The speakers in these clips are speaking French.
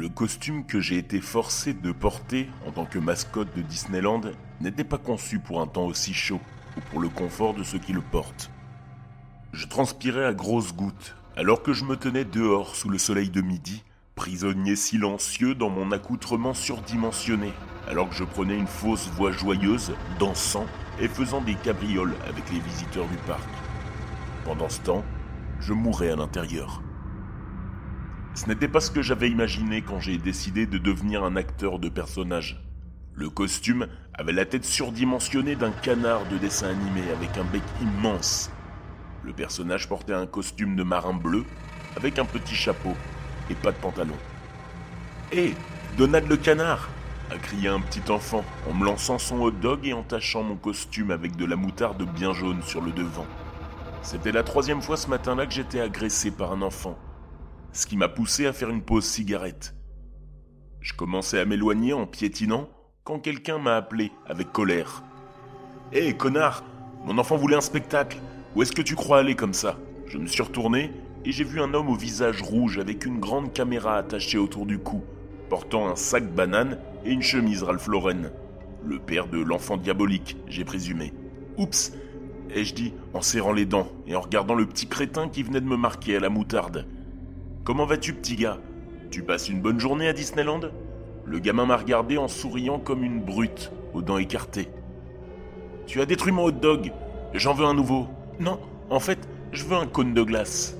Le costume que j'ai été forcé de porter en tant que mascotte de Disneyland n'était pas conçu pour un temps aussi chaud ou pour le confort de ceux qui le portent. Je transpirais à grosses gouttes alors que je me tenais dehors sous le soleil de midi, prisonnier silencieux dans mon accoutrement surdimensionné, alors que je prenais une fausse voix joyeuse, dansant et faisant des cabrioles avec les visiteurs du parc. Pendant ce temps, je mourais à l'intérieur. Ce n'était pas ce que j'avais imaginé quand j'ai décidé de devenir un acteur de personnage. Le costume avait la tête surdimensionnée d'un canard de dessin animé avec un bec immense. Le personnage portait un costume de marin bleu avec un petit chapeau et pas de pantalon. Hé, Donald le canard a crié un petit enfant en me lançant son hot dog et en tachant mon costume avec de la moutarde bien jaune sur le devant. C'était la troisième fois ce matin-là que j'étais agressé par un enfant, ce qui m'a poussé à faire une pause cigarette. Je commençais à m'éloigner en piétinant quand quelqu'un m'a appelé avec colère. Hé, connard Mon enfant voulait un spectacle Où est-ce que tu crois aller comme ça? Je me suis retourné et j'ai vu un homme au visage rouge avec une grande caméra attachée autour du cou, portant un sac banane et une chemise Ralph Lauren. Le père de l'enfant diabolique, j'ai présumé. Oups ai-je dit en serrant les dents et en regardant le petit crétin qui venait de me marquer à la moutarde. Comment vas-tu, petit gars? Tu passes une bonne journée à Disneyland? Le gamin m'a regardé en souriant comme une brute, aux dents écartées. Tu as détruit mon hot dog J'en veux un nouveau. Non, en fait, je veux un cône de glace.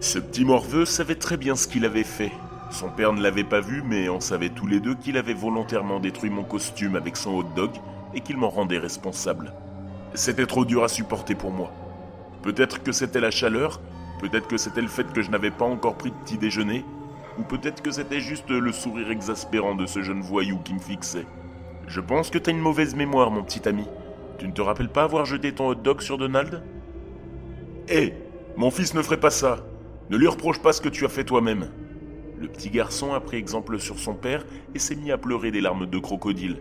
Ce petit morveux savait très bien ce qu'il avait fait. Son père ne l'avait pas vu, mais on savait tous les deux qu'il avait volontairement détruit mon costume avec son hot dog et qu'il m'en rendait responsable. C'était trop dur à supporter pour moi. Peut-être que c'était la chaleur, peut-être que c'était le fait que je n'avais pas encore pris de petit déjeuner, ou peut-être que c'était juste le sourire exaspérant de ce jeune voyou qui me fixait. Je pense que t'as une mauvaise mémoire, mon petit ami. Tu ne te rappelles pas avoir jeté ton hot dog sur Donald? Hé Mon fils ne ferait pas ça Ne lui reproche pas ce que tu as fait toi-même. Le petit garçon a pris exemple sur son père et s'est mis à pleurer des larmes de crocodile.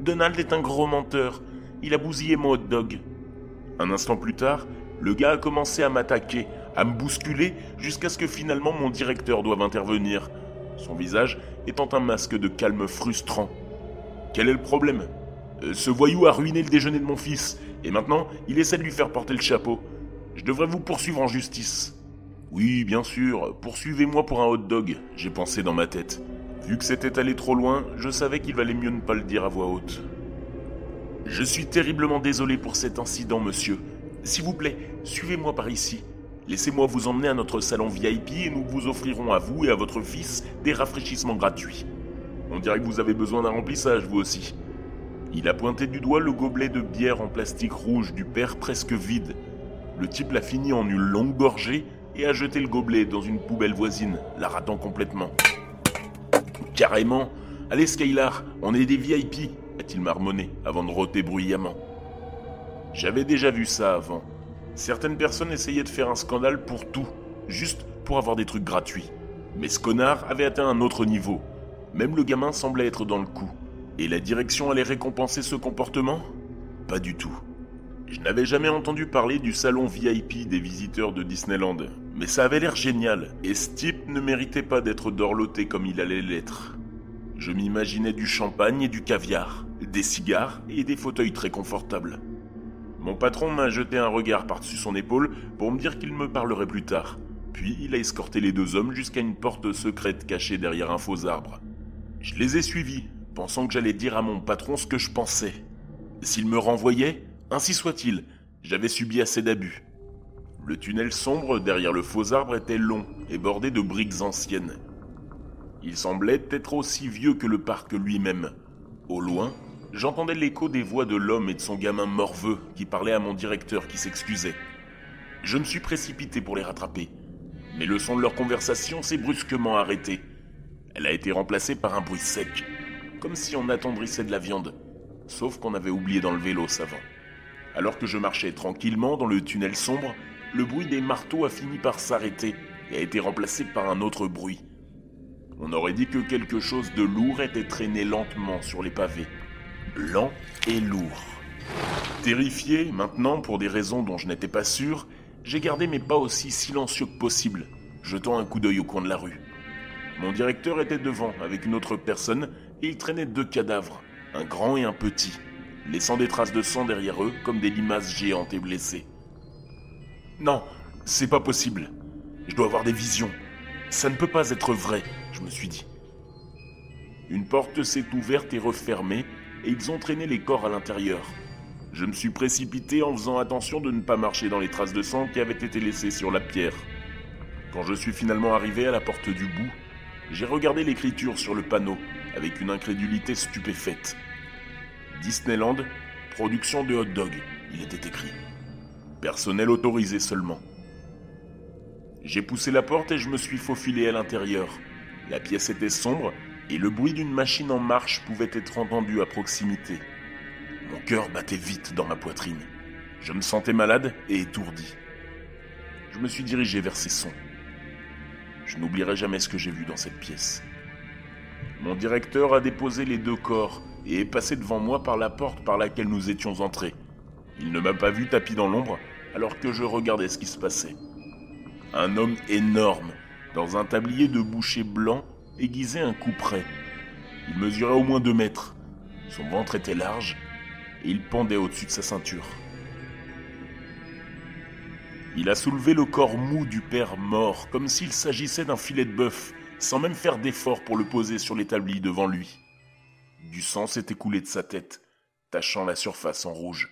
Donald est un gros menteur. Il a bousillé mon hot dog. Un instant plus tard, le gars a commencé à m'attaquer, à me bousculer, jusqu'à ce que finalement mon directeur doive intervenir, son visage étant un masque de calme frustrant. Quel est le problème? Euh, Ce voyou a ruiné le déjeuner de mon fils, et maintenant il essaie de lui faire porter le chapeau. Je devrais vous poursuivre en justice. Oui, bien sûr, poursuivez-moi pour un hot dog, j'ai pensé dans ma tête. Vu que c'était allé trop loin, je savais qu'il valait mieux ne pas le dire à voix haute. Je suis terriblement désolé pour cet incident, monsieur. S'il vous plaît, suivez-moi par ici. Laissez-moi vous emmener à notre salon VIP et nous vous offrirons à vous et à votre fils des rafraîchissements gratuits. On dirait que vous avez besoin d'un remplissage, vous aussi. Il a pointé du doigt le gobelet de bière en plastique rouge du père presque vide. Le type l'a fini en une longue gorgée et a jeté le gobelet dans une poubelle voisine, la ratant complètement. Carrément Allez Skylar, on est des VIP, a-t-il marmonné avant de rôter bruyamment. J'avais déjà vu ça avant. Certaines personnes essayaient de faire un scandale pour tout, juste pour avoir des trucs gratuits. Mais ce connard avait atteint un autre niveau. Même le gamin semblait être dans le coup. Et la direction allait récompenser ce comportement? Pas du tout. Je n'avais jamais entendu parler du salon VIP des visiteurs de Disneyland, mais ça avait l'air génial, et ce type ne méritait pas d'être dorloté comme il allait l'être. Je m'imaginais du champagne et du caviar, des cigares et des fauteuils très confortables. Mon patron m'a jeté un regard par-dessus son épaule pour me dire qu'il me parlerait plus tard. Puis il a escorté les deux hommes jusqu'à une porte secrète cachée derrière un faux arbre. Je les ai suivis, pensant que j'allais dire à mon patron ce que je pensais. S'il me renvoyait, ainsi soit-il, j'avais subi assez d'abus. Le tunnel sombre derrière le faux arbre était long et bordé de briques anciennes. Il semblait être aussi vieux que le parc lui-même. Au loin, j'entendais l'écho des voix de l'homme et de son gamin morveux qui parlait à mon directeur qui s'excusait. Je me suis précipité pour les rattraper, mais le son de leur conversation s'est brusquement arrêté. Elle a été remplacée par un bruit sec, comme si on attendrissait de la viande, sauf qu'on avait oublié d'enlever l'os avant. Alors que je marchais tranquillement dans le tunnel sombre, le bruit des marteaux a fini par s'arrêter et a été remplacé par un autre bruit. On aurait dit que quelque chose de lourd était traîné lentement sur les pavés. Lent et lourd. Terrifié, maintenant, pour des raisons dont je n'étais pas sûr, j'ai gardé mes pas aussi silencieux que possible, jetant un coup d'œil au coin de la rue. Mon directeur était devant avec une autre personne et il traînait deux cadavres, un grand et un petit, laissant des traces de sang derrière eux comme des limaces géantes et blessées. Non, c'est pas possible. Je dois avoir des visions. Ça ne peut pas être vrai, je me suis dit. Une porte s'est ouverte et refermée et ils ont traîné les corps à l'intérieur. Je me suis précipité en faisant attention de ne pas marcher dans les traces de sang qui avaient été laissées sur la pierre. Quand je suis finalement arrivé à la porte du bout, j'ai regardé l'écriture sur le panneau avec une incrédulité stupéfaite. Disneyland, production de hot dog, il était écrit. Personnel autorisé seulement. J'ai poussé la porte et je me suis faufilé à l'intérieur. La pièce était sombre et le bruit d'une machine en marche pouvait être entendu à proximité. Mon cœur battait vite dans ma poitrine. Je me sentais malade et étourdi. Je me suis dirigé vers ces sons. Je n'oublierai jamais ce que j'ai vu dans cette pièce. Mon directeur a déposé les deux corps et est passé devant moi par la porte par laquelle nous étions entrés. Il ne m'a pas vu tapis dans l'ombre alors que je regardais ce qui se passait. Un homme énorme, dans un tablier de boucher blanc, aiguisait un coup. Il mesurait au moins deux mètres. Son ventre était large et il pendait au-dessus de sa ceinture. Il a soulevé le corps mou du père mort, comme s'il s'agissait d'un filet de bœuf, sans même faire d'effort pour le poser sur l'établi devant lui. Du sang s'est écoulé de sa tête, tachant la surface en rouge.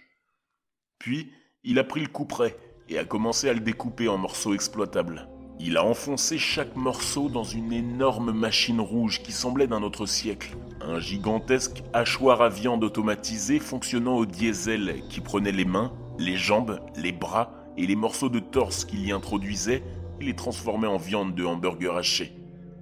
Puis, il a pris le couperet et a commencé à le découper en morceaux exploitables. Il a enfoncé chaque morceau dans une énorme machine rouge qui semblait d'un autre siècle. Un gigantesque hachoir à viande automatisé fonctionnant au diesel qui prenait les mains, les jambes, les bras et les morceaux de torse qu'il y introduisait et les transformait en viande de hamburger haché.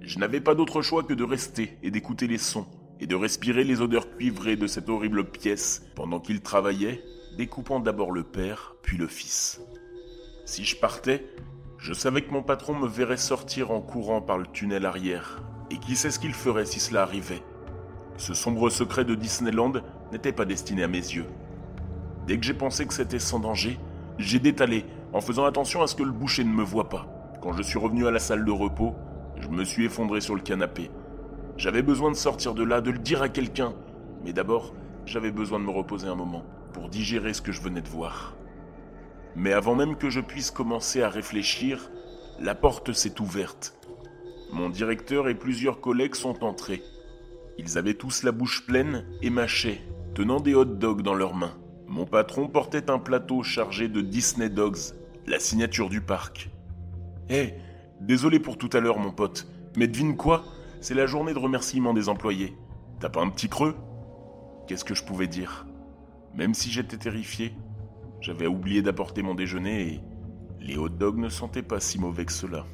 Je n'avais pas d'autre choix que de rester et d'écouter les sons et de respirer les odeurs cuivrées de cette horrible pièce pendant qu'il travaillait, découpant d'abord le père puis le fils. Si je partais, je savais que mon patron me verrait sortir en courant par le tunnel arrière. Et qui sait ce qu'il ferait si cela arrivait? Ce sombre secret de Disneyland n'était pas destiné à mes yeux. Dès que j'ai pensé que c'était sans danger, j'ai détalé, en faisant attention à ce que le boucher ne me voie pas. Quand je suis revenu à la salle de repos, je me suis effondré sur le canapé. J'avais besoin de sortir de là, de le dire à quelqu'un. Mais d'abord, j'avais besoin de me reposer un moment pour digérer ce que je venais de voir. Mais avant même que je puisse commencer à réfléchir, la porte s'est ouverte. Mon directeur et plusieurs collègues sont entrés. Ils avaient tous la bouche pleine et mâchaient, tenant des hot dogs dans leurs mains. Mon patron portait un plateau chargé de Disney Dogs, la signature du parc. Hé, désolé pour tout à l'heure, mon pote, mais devine quoi? C'est la journée de remerciement des employés. T'as pas un petit creux? Qu'est-ce que je pouvais dire? Même si j'étais terrifié, j'avais oublié d'apporter mon déjeuner et les hot dogs ne sentaient pas si mauvais que cela.